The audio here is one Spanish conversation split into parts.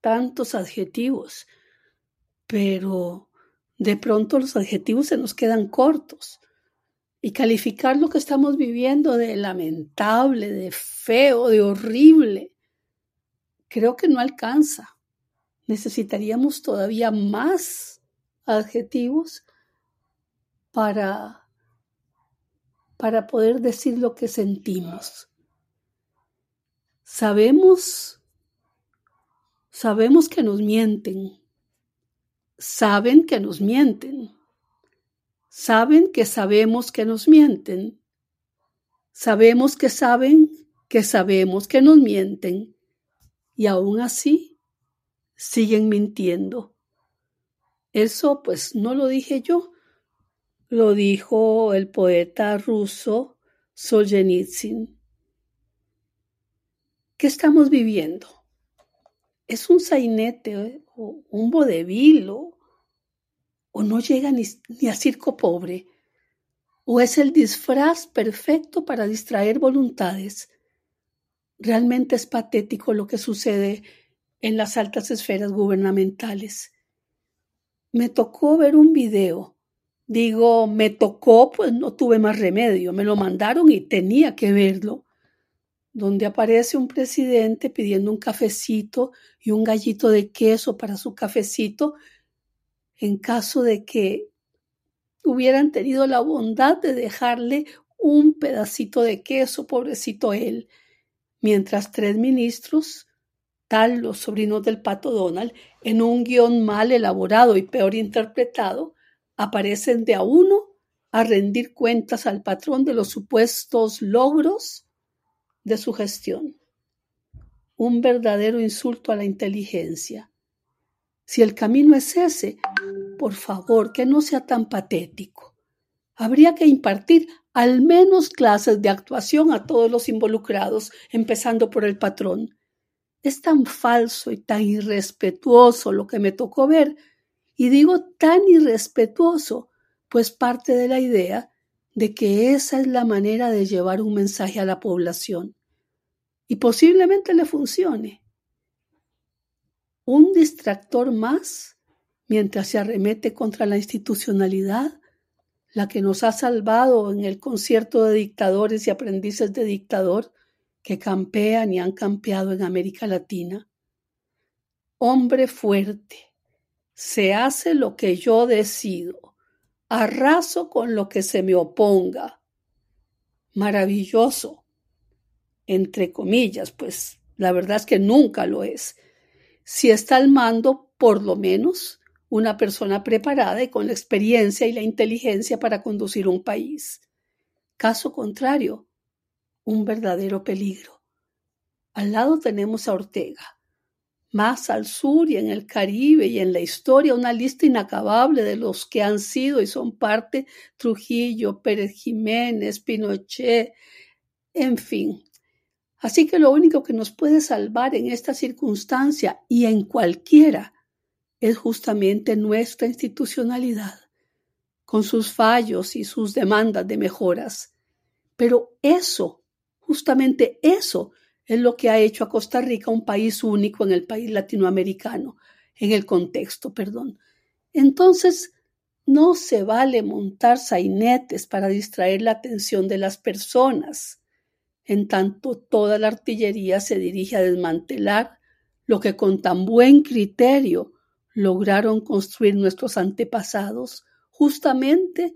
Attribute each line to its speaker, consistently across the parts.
Speaker 1: tantos adjetivos, pero de pronto los adjetivos se nos quedan cortos. Y calificar lo que estamos viviendo de lamentable, de feo, de horrible, creo que no alcanza. Necesitaríamos todavía más adjetivos para, para poder decir lo que sentimos. Sabemos, sabemos que nos mienten, saben que nos mienten, saben que sabemos que nos mienten, sabemos que saben que sabemos que nos mienten y aún así siguen mintiendo. Eso pues no lo dije yo, lo dijo el poeta ruso Solzhenitsyn. ¿Qué estamos viviendo? ¿Es un sainete eh, o un vodevil o, no llega ni, ni a circo pobre? ¿O es el disfraz perfecto para distraer voluntades? Realmente es patético lo que sucede en las altas esferas gubernamentales. Me tocó ver un video. Digo, me tocó, pues no tuve más remedio. Me lo mandaron y tenía que verlo donde aparece un presidente pidiendo un cafecito y un gallito de queso para su cafecito, en caso de que hubieran tenido la bondad de dejarle un pedacito de queso, pobrecito él, mientras tres ministros, tal los sobrinos del pato Donald, en un guion mal elaborado y peor interpretado, aparecen de a uno a rendir cuentas al patrón de los supuestos logros de su gestión. Un verdadero insulto a la inteligencia. Si el camino es ese, por favor, que no sea tan patético. Habría que impartir al menos clases de actuación a todos los involucrados, empezando por el patrón. Es tan falso y tan irrespetuoso lo que me tocó ver, y digo tan irrespetuoso, pues parte de la idea de que esa es la manera de llevar un mensaje a la población y posiblemente le funcione. Un distractor más mientras se arremete contra la institucionalidad, la que nos ha salvado en el concierto de dictadores y aprendices de dictador que campean y han campeado en América Latina. Hombre fuerte, se hace lo que yo decido, arraso con lo que se me oponga. Maravilloso, entre comillas, pues la verdad es que nunca lo es. Si está al mando, por lo menos, una persona preparada y con la experiencia y la inteligencia para conducir un país. Caso contrario, un verdadero peligro. Al lado tenemos a Ortega. Más al sur y en el Caribe y en la historia una lista inacabable de los que han sido y son parte Trujillo, Pérez Jiménez, Pinochet, en fin, Así que lo único que nos puede salvar en esta circunstancia y en cualquiera es justamente nuestra institucionalidad, con sus fallos y sus demandas de mejoras. Pero eso, justamente eso, es lo que ha hecho a Costa Rica un país único en el país latinoamericano, en el contexto, perdón. Entonces, no se vale montar sainetes para distraer la atención de las personas en tanto toda la artillería se dirige a desmantelar lo que con tan buen criterio lograron construir nuestros antepasados justamente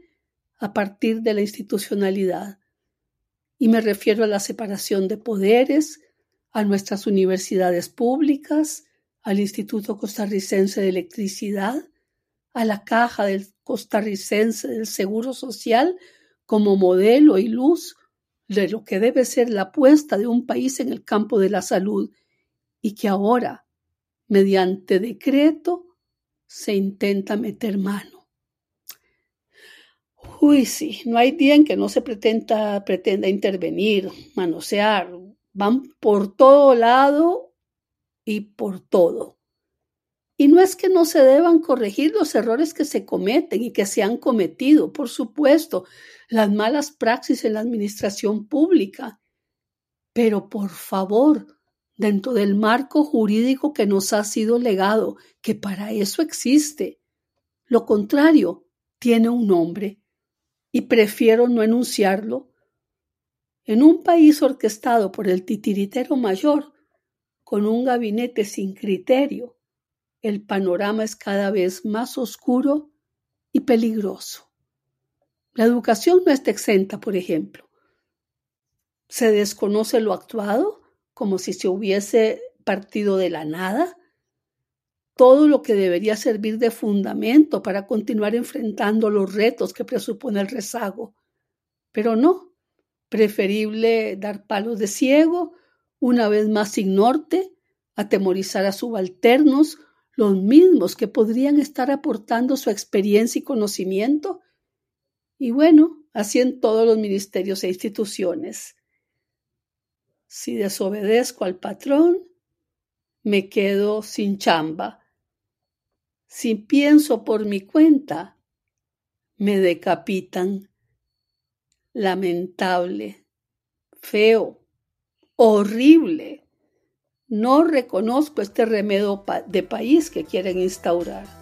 Speaker 1: a partir de la institucionalidad. Y me refiero a la separación de poderes, a nuestras universidades públicas, al Instituto Costarricense de Electricidad, a la Caja del Costarricense del Seguro Social como modelo y luz de lo que debe ser la apuesta de un país en el campo de la salud y que ahora mediante decreto, se intenta meter mano. Uy, sí, no hay día en que no se pretenda, pretenda intervenir, manosear. Van por todo lado y por todo. Y no es que no se deban corregir los errores que se cometen y que se han cometido, por supuesto, las malas praxis en la administración pública. Pero por favor, dentro del marco jurídico que nos ha sido legado, que para eso existe. Lo contrario, tiene un nombre, y prefiero no enunciarlo. En un país orquestado por el titiritero mayor, con un gabinete sin criterio, el panorama es cada vez más oscuro y peligroso. La educación no está exenta, por ejemplo. Se desconoce lo actuado como si se hubiese partido de la nada. Todo lo que debería servir de fundamento para continuar enfrentando los retos que presupone el rezago. Pero no, preferible dar palos de ciego, una vez más sin norte, atemorizar a subalternos, los mismos que podrían estar aportando su experiencia y conocimiento. Y bueno, así en todos los ministerios e instituciones. Si desobedezco al patrón, me quedo sin chamba. Si pienso por mi cuenta, me decapitan. Lamentable, feo, horrible. No reconozco este remedio de país que quieren instaurar.